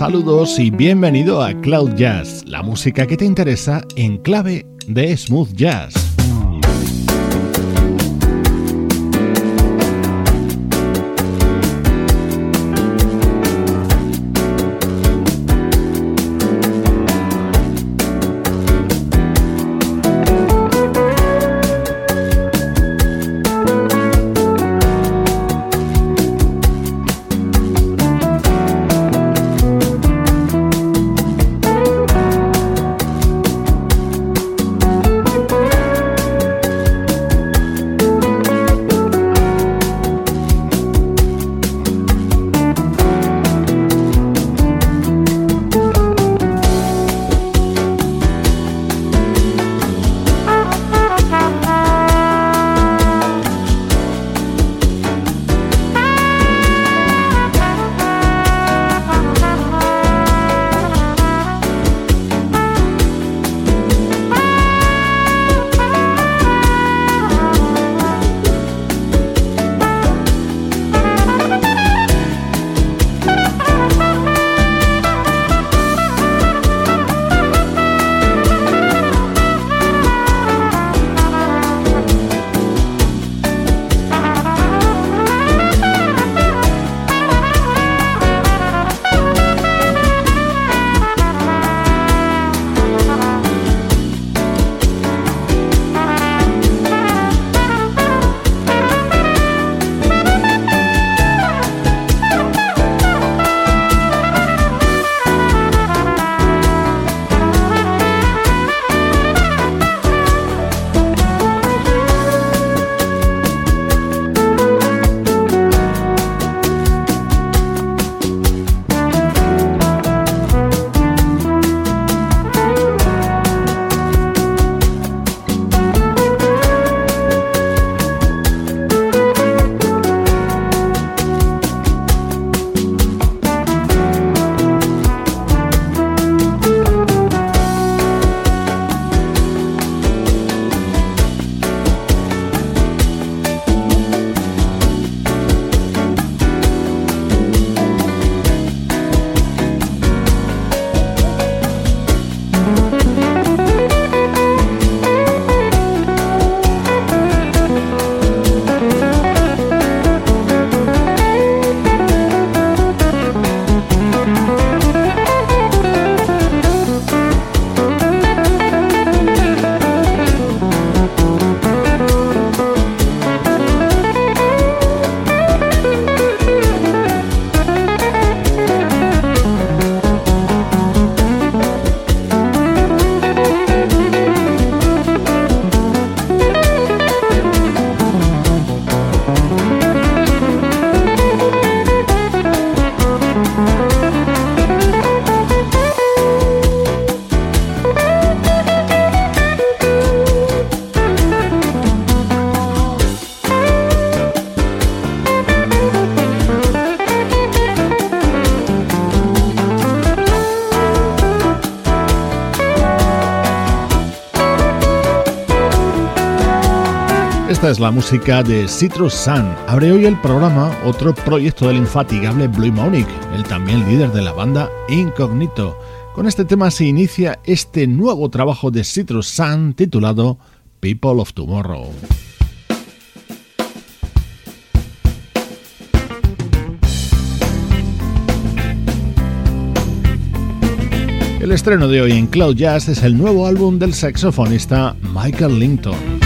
Saludos y bienvenido a Cloud Jazz, la música que te interesa en clave de smooth jazz. Es la música de Citrus Sun. Abre hoy el programa otro proyecto del infatigable Blue Monic, el también líder de la banda Incognito. Con este tema se inicia este nuevo trabajo de Citrus Sun titulado People of Tomorrow. El estreno de hoy en Cloud Jazz es el nuevo álbum del saxofonista Michael Linton.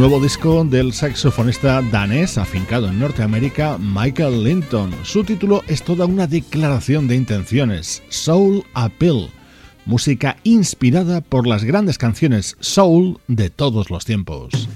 Nuevo disco del saxofonista danés afincado en Norteamérica, Michael Linton. Su título es toda una declaración de intenciones, Soul Appeal, música inspirada por las grandes canciones soul de todos los tiempos.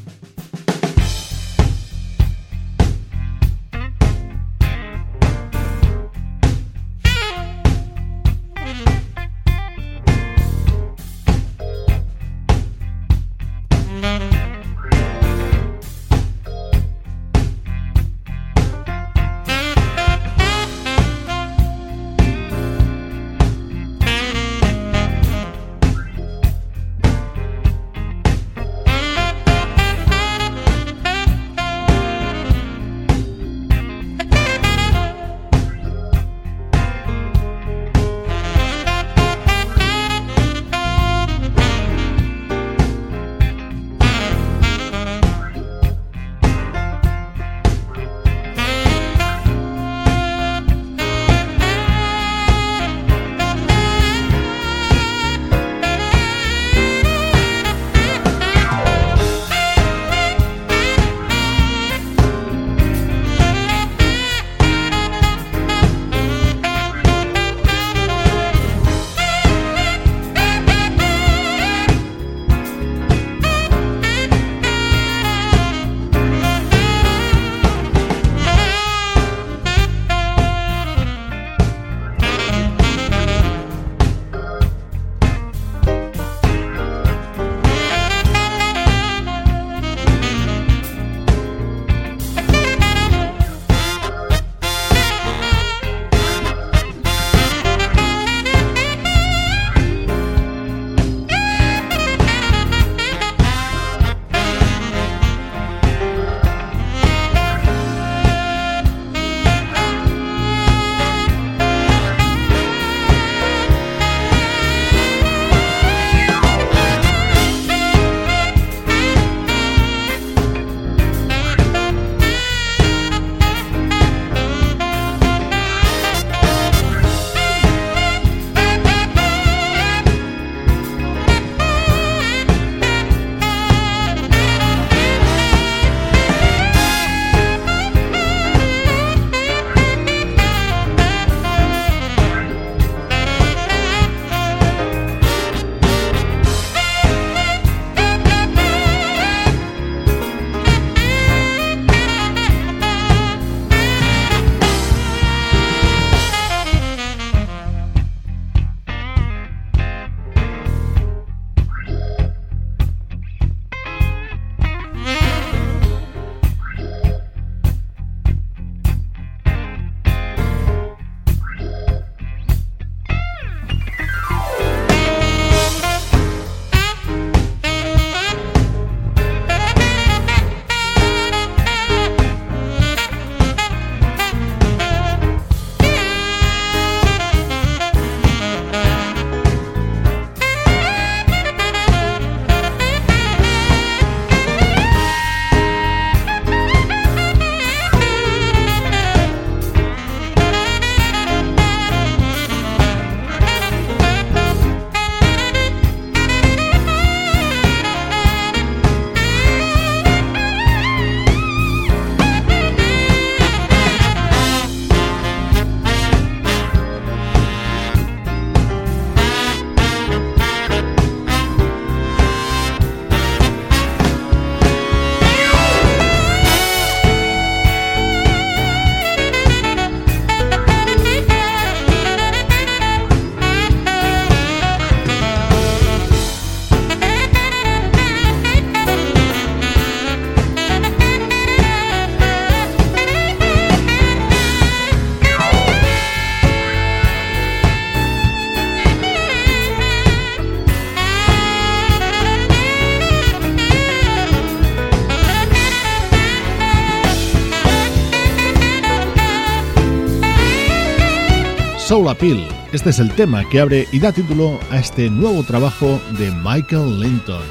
Este es el tema que abre y da título a este nuevo trabajo de Michael Linton.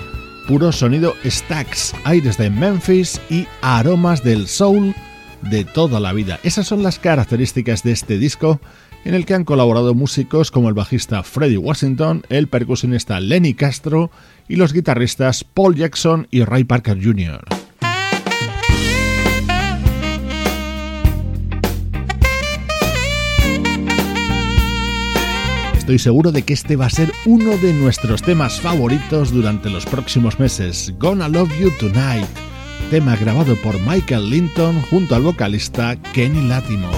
Puro sonido stacks, aires de Memphis y aromas del soul de toda la vida. Esas son las características de este disco en el que han colaborado músicos como el bajista Freddie Washington, el percusionista Lenny Castro y los guitarristas Paul Jackson y Ray Parker Jr. Estoy seguro de que este va a ser uno de nuestros temas favoritos durante los próximos meses. Gonna Love You Tonight, tema grabado por Michael Linton junto al vocalista Kenny Latimore.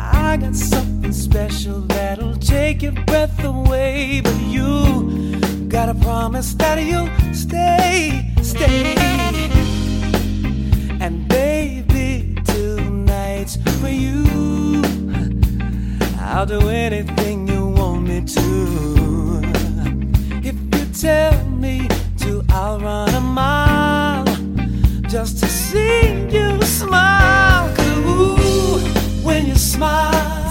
I got something special that'll take your breath away, but you gotta promise that you'll stay, stay. And baby, tonight's for you. I'll do anything you want me to. If you tell me to, I'll run a mile just to see you smile. Cause ooh, when you smile,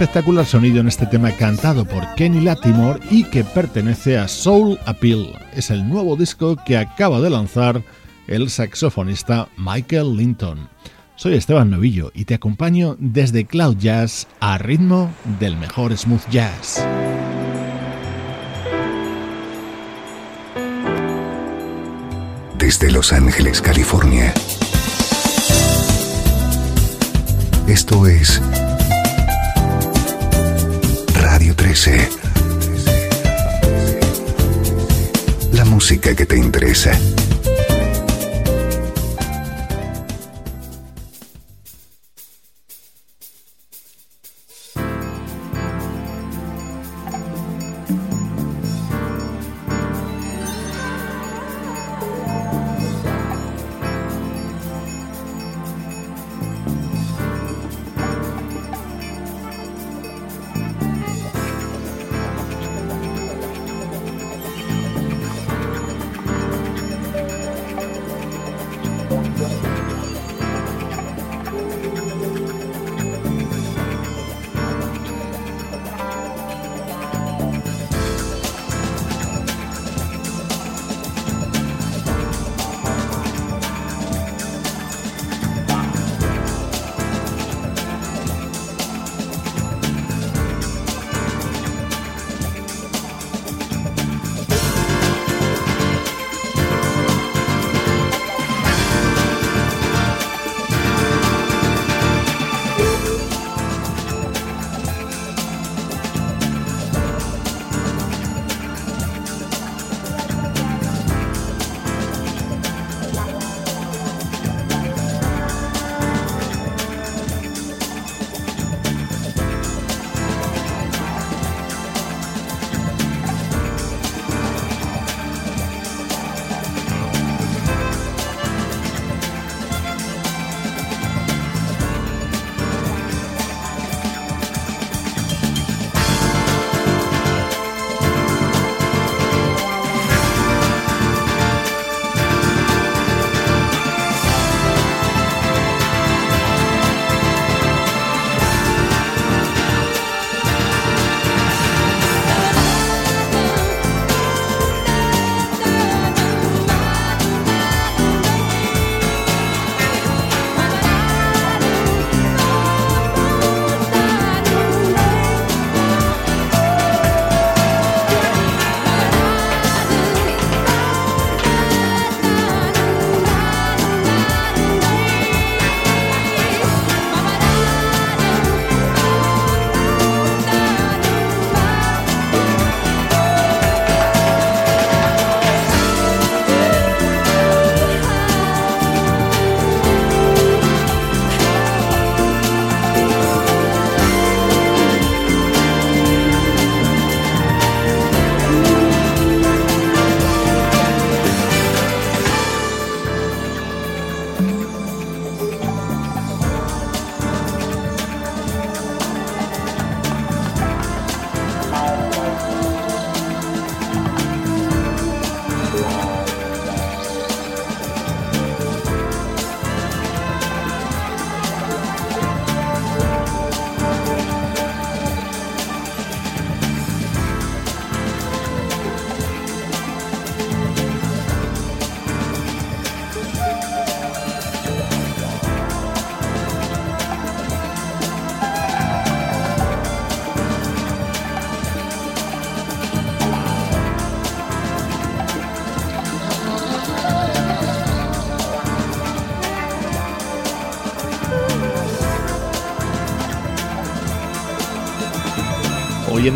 Espectacular sonido en este tema cantado por Kenny Latimore y que pertenece a Soul Appeal. Es el nuevo disco que acaba de lanzar el saxofonista Michael Linton. Soy Esteban Novillo y te acompaño desde Cloud Jazz a ritmo del mejor smooth jazz. Desde Los Ángeles, California. Esto es Radio 13. La música que te interesa.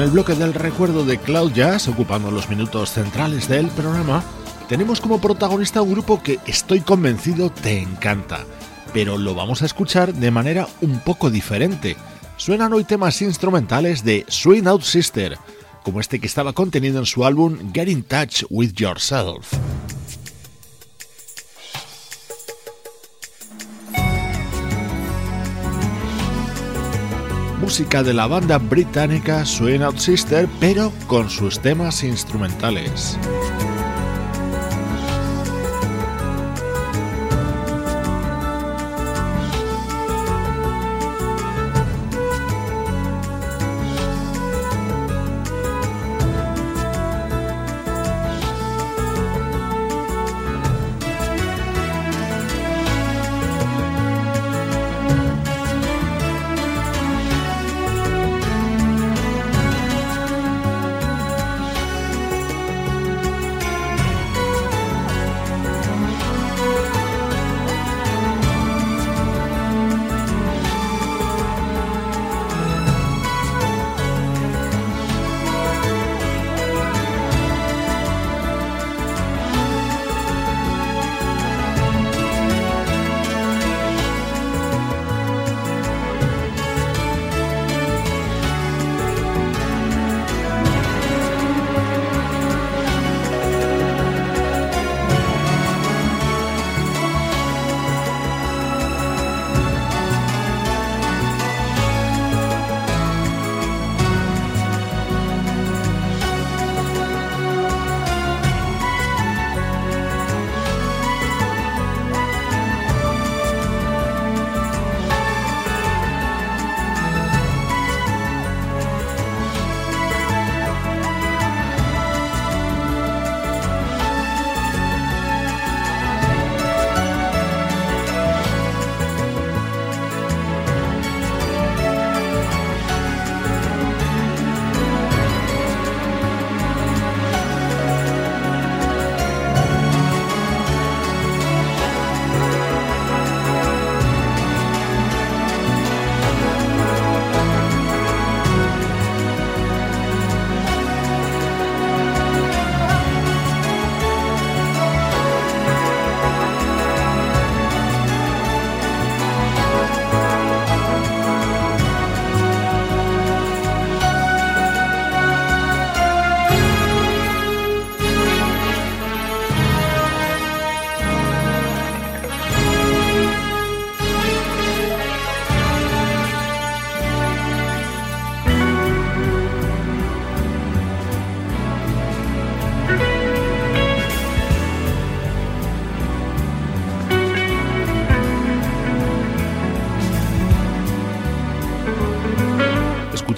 El bloque del recuerdo de Cloud Jazz, ocupando los minutos centrales del programa, tenemos como protagonista un grupo que estoy convencido te encanta, pero lo vamos a escuchar de manera un poco diferente. Suenan hoy temas instrumentales de Swing Out Sister, como este que estaba contenido en su álbum Get in Touch with Yourself. Música de la banda británica Swing Out Sister, pero con sus temas instrumentales.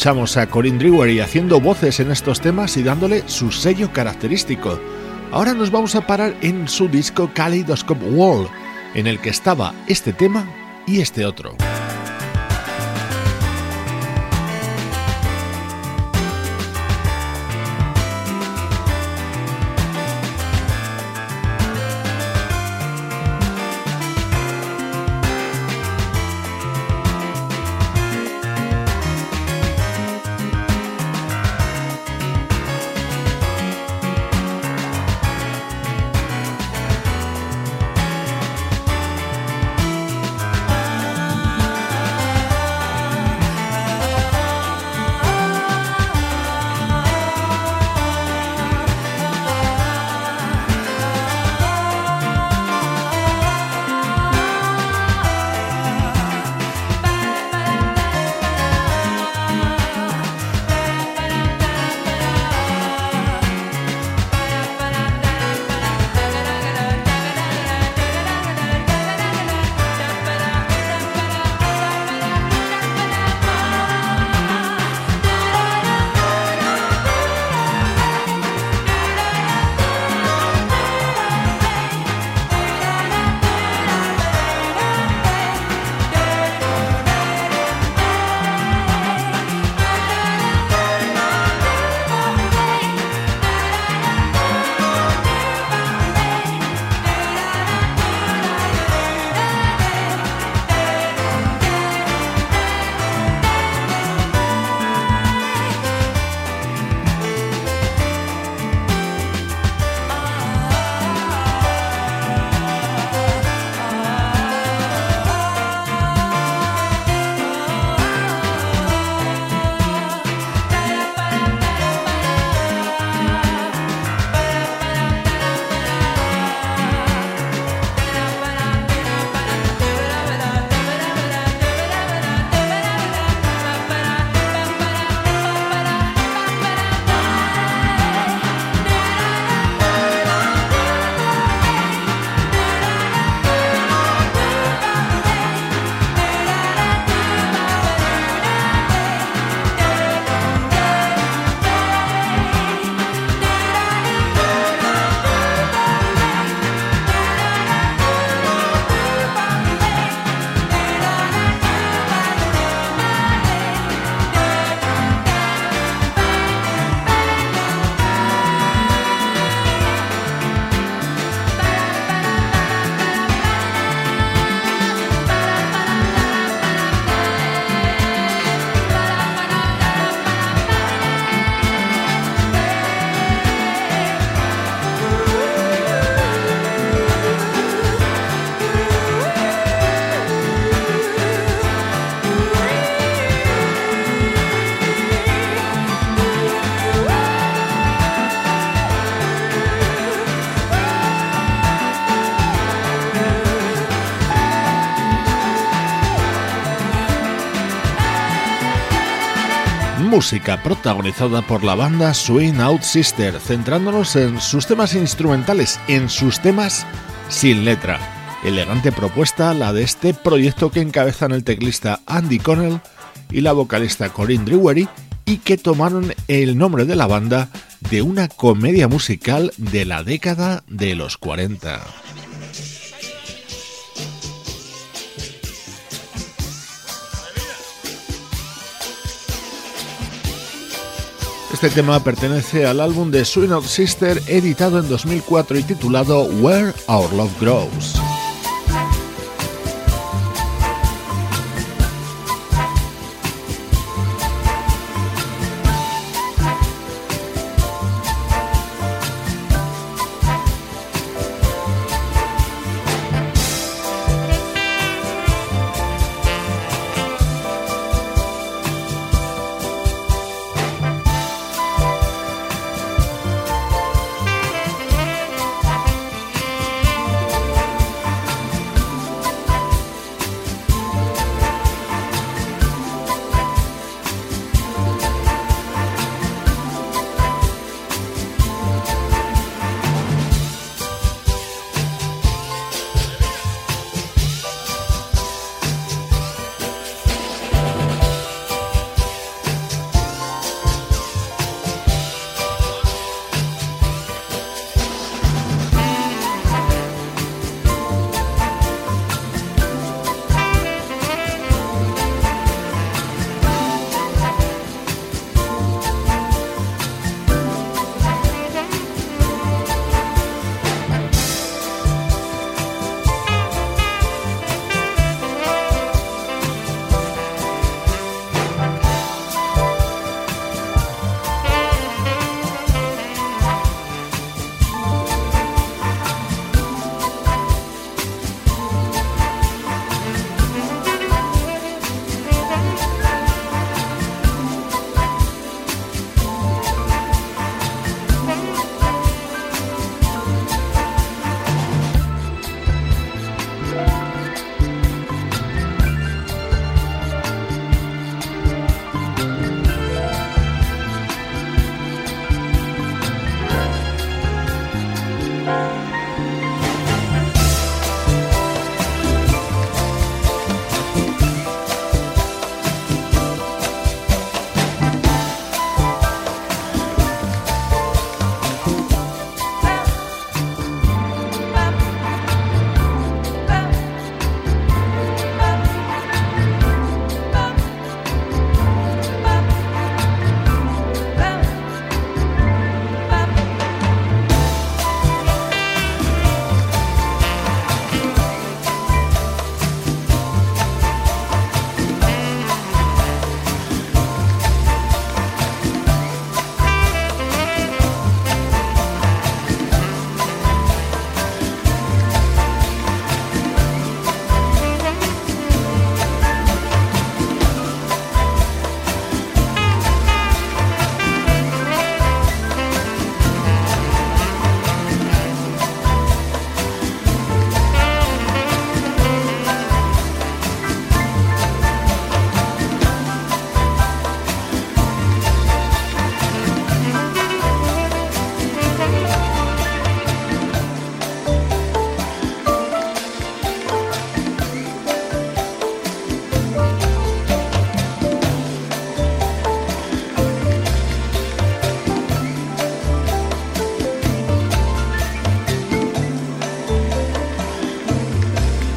Escuchamos a Corinne Drewery haciendo voces en estos temas y dándole su sello característico. Ahora nos vamos a parar en su disco Kaleidoscope Wall, en el que estaba este tema y este otro. Música protagonizada por la banda Swing Out Sister, centrándonos en sus temas instrumentales, en sus temas sin letra. Elegante propuesta la de este proyecto que encabezan el teclista Andy Connell y la vocalista Corinne Drewery y que tomaron el nombre de la banda de una comedia musical de la década de los 40. Este tema pertenece al álbum de Swing Sister editado en 2004 y titulado Where Our Love Grows.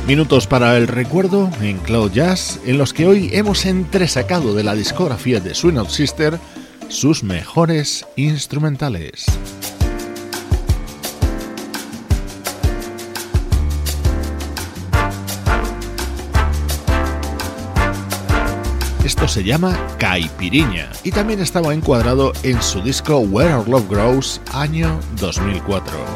Minutos para el recuerdo en Cloud Jazz, en los que hoy hemos entresacado de la discografía de Swing Out Sister sus mejores instrumentales. Esto se llama Caipiriña y también estaba encuadrado en su disco Where Our Love Grows año 2004.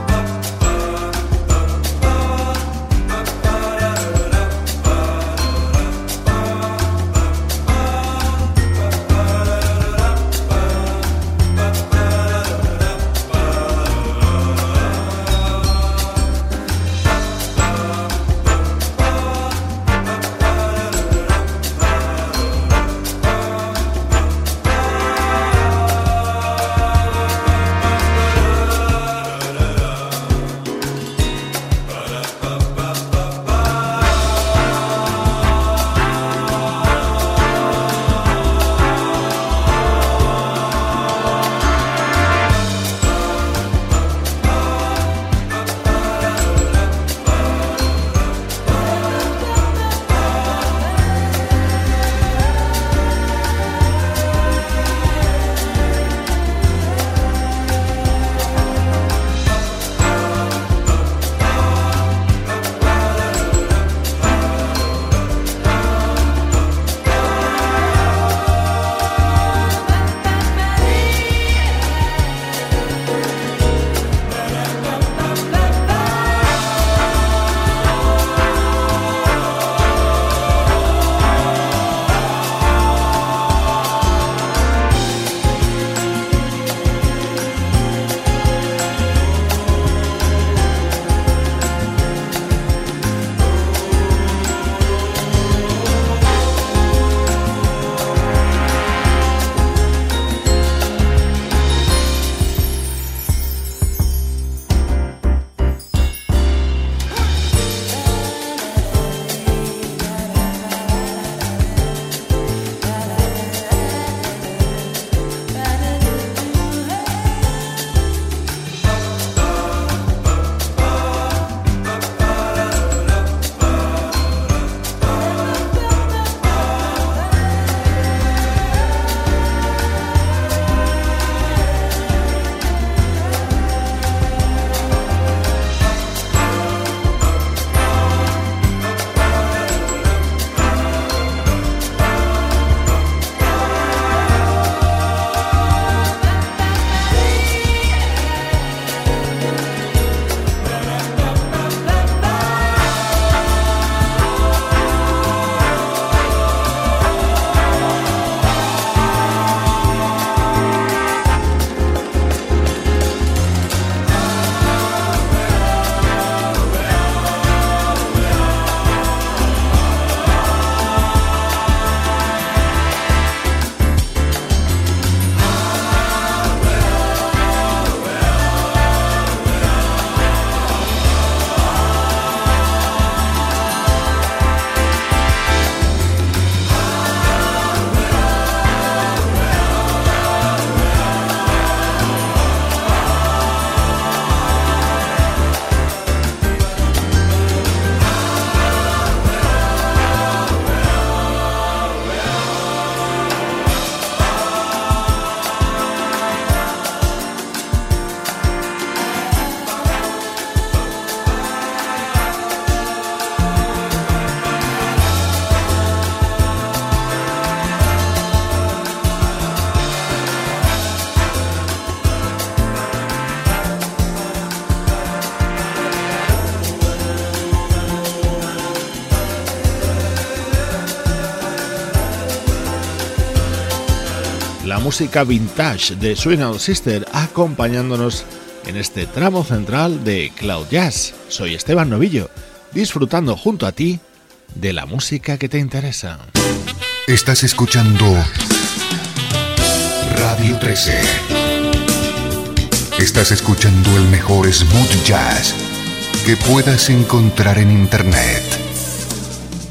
Música vintage de Swing Sister acompañándonos en este tramo central de Cloud Jazz. Soy Esteban Novillo, disfrutando junto a ti de la música que te interesa. Estás escuchando Radio 13. Estás escuchando el mejor smooth jazz que puedas encontrar en Internet.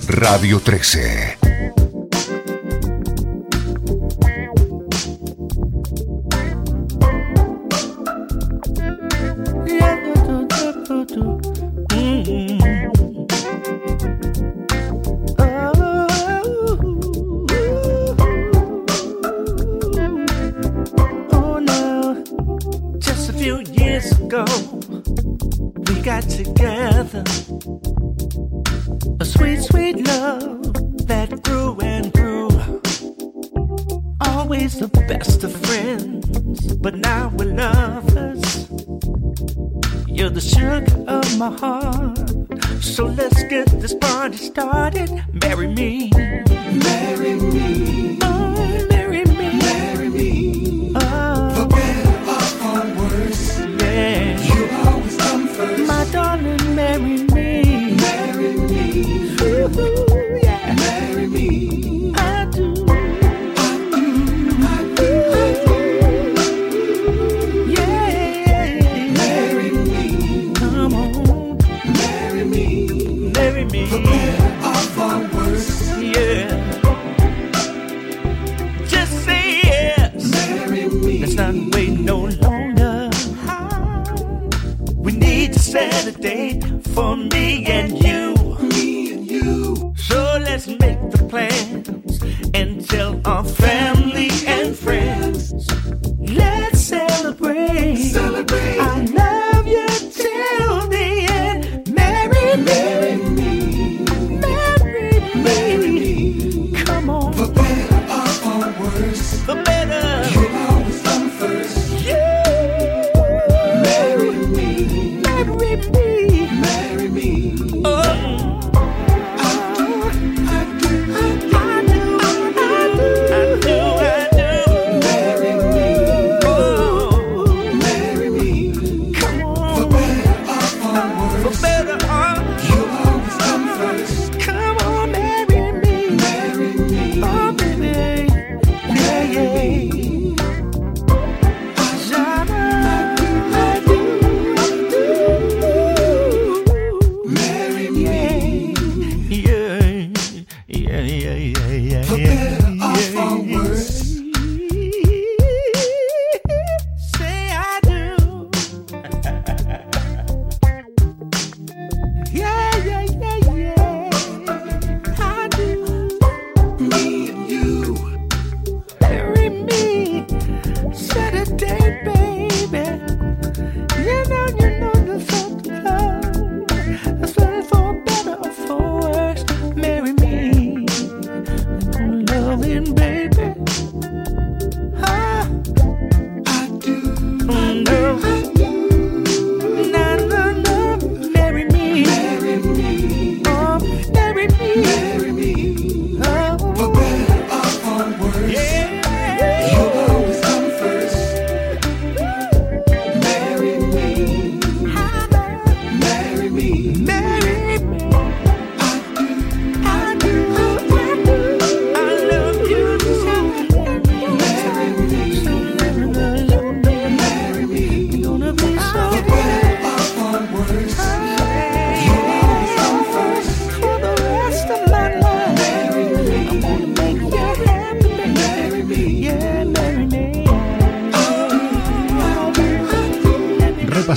Radio 13. marry me. baby.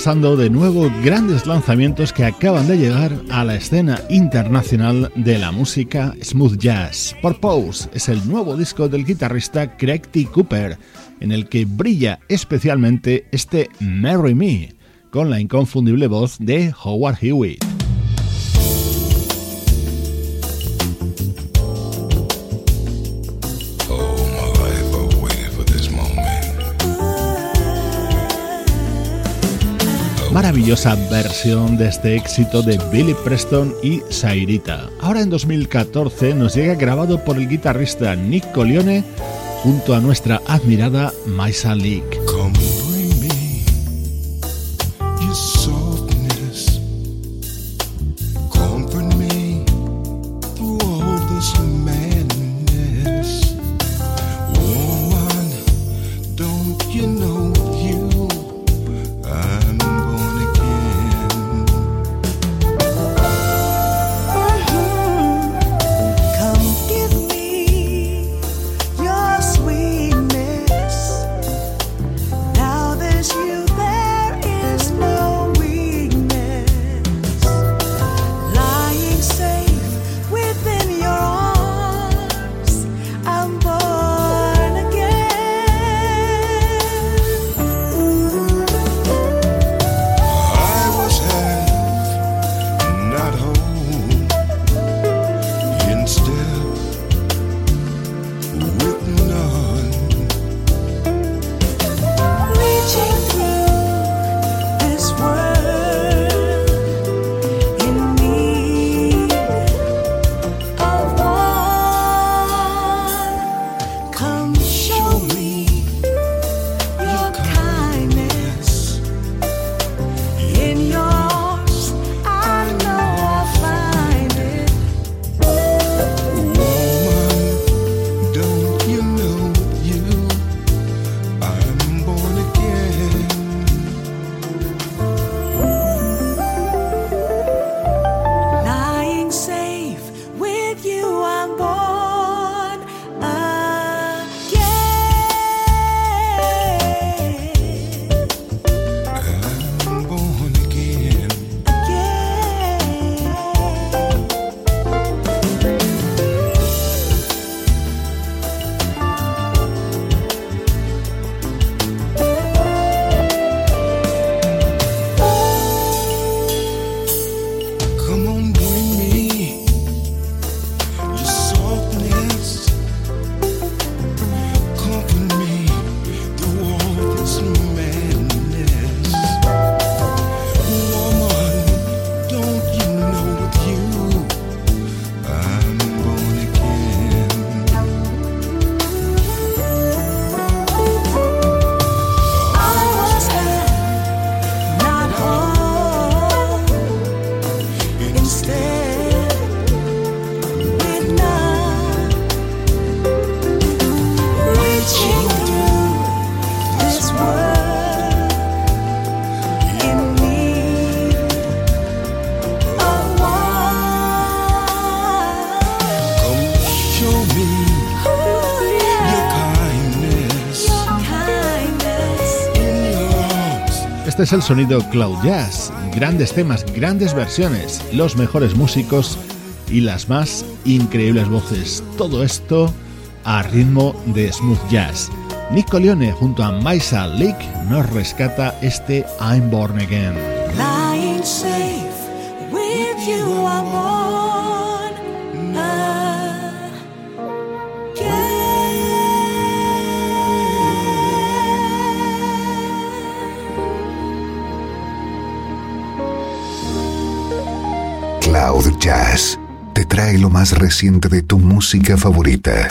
de nuevo grandes lanzamientos que acaban de llegar a la escena internacional de la música smooth jazz. Purpose es el nuevo disco del guitarrista Craig T. Cooper, en el que brilla especialmente este Marry Me, con la inconfundible voz de Howard Hewitt. maravillosa versión de este éxito de Billy Preston y Sairita. Ahora en 2014 nos llega grabado por el guitarrista Nick Colione junto a nuestra admirada Maisa Leak. Es el sonido Cloud Jazz. Grandes temas, grandes versiones, los mejores músicos y las más increíbles voces. Todo esto a ritmo de smooth jazz. Nick Leone junto a Maisa Lake nos rescata este I'm Born Again. Jazz te trae lo más reciente de tu música favorita.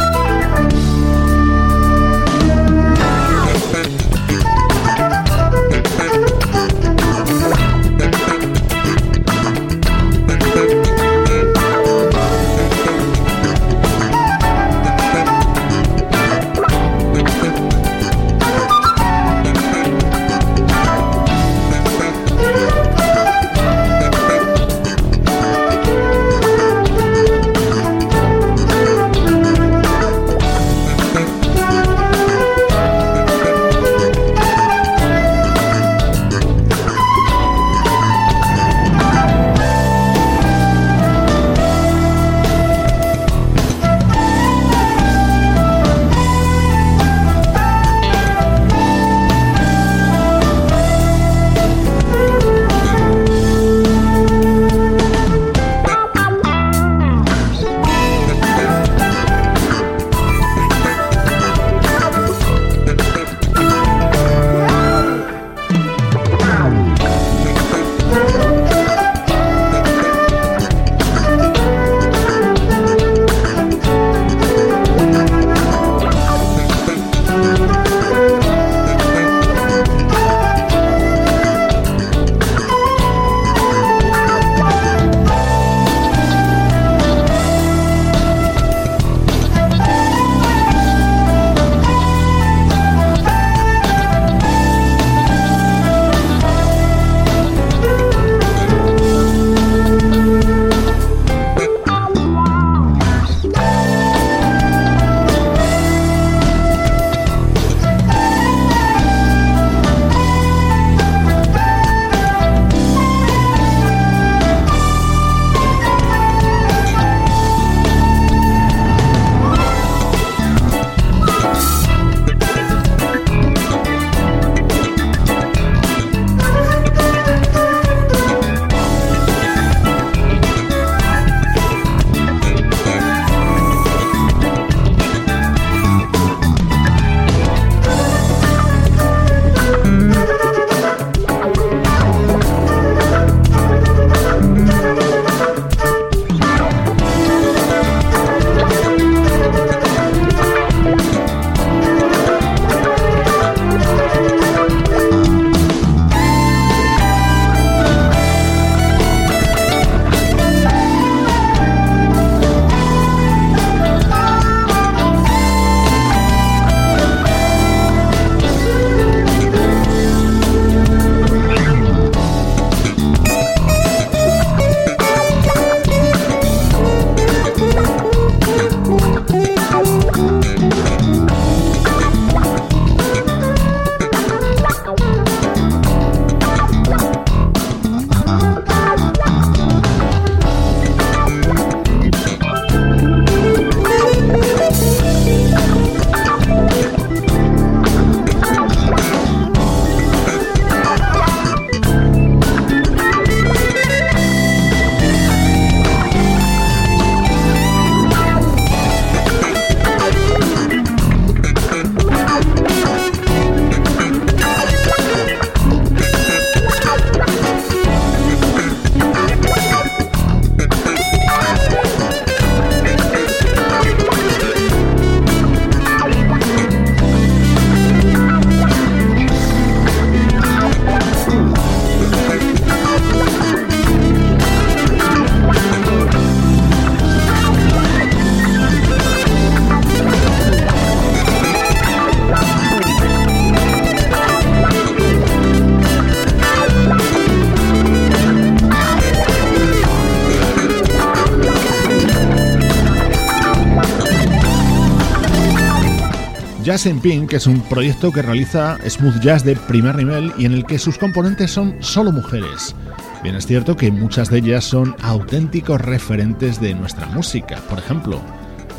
Jazz in Pink es un proyecto que realiza smooth jazz de primer nivel y en el que sus componentes son solo mujeres. Bien es cierto que muchas de ellas son auténticos referentes de nuestra música, por ejemplo,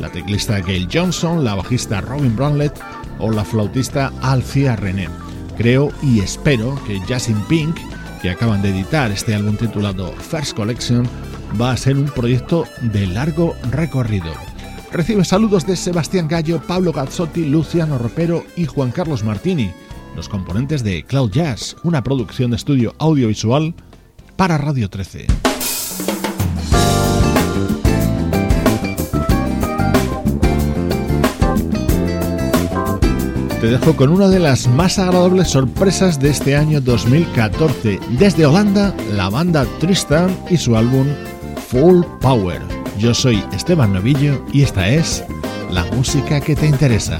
la teclista Gail Johnson, la bajista Robin Brownlett o la flautista Alcia René. Creo y espero que Jazz in Pink, que acaban de editar este álbum titulado First Collection, va a ser un proyecto de largo recorrido. Recibe saludos de Sebastián Gallo, Pablo Gazzotti, Luciano Ropero y Juan Carlos Martini, los componentes de Cloud Jazz, una producción de estudio audiovisual para Radio 13. Te dejo con una de las más agradables sorpresas de este año 2014. Desde Holanda, la banda Tristan y su álbum Full Power. Yo soy Esteban Novillo y esta es la música que te interesa.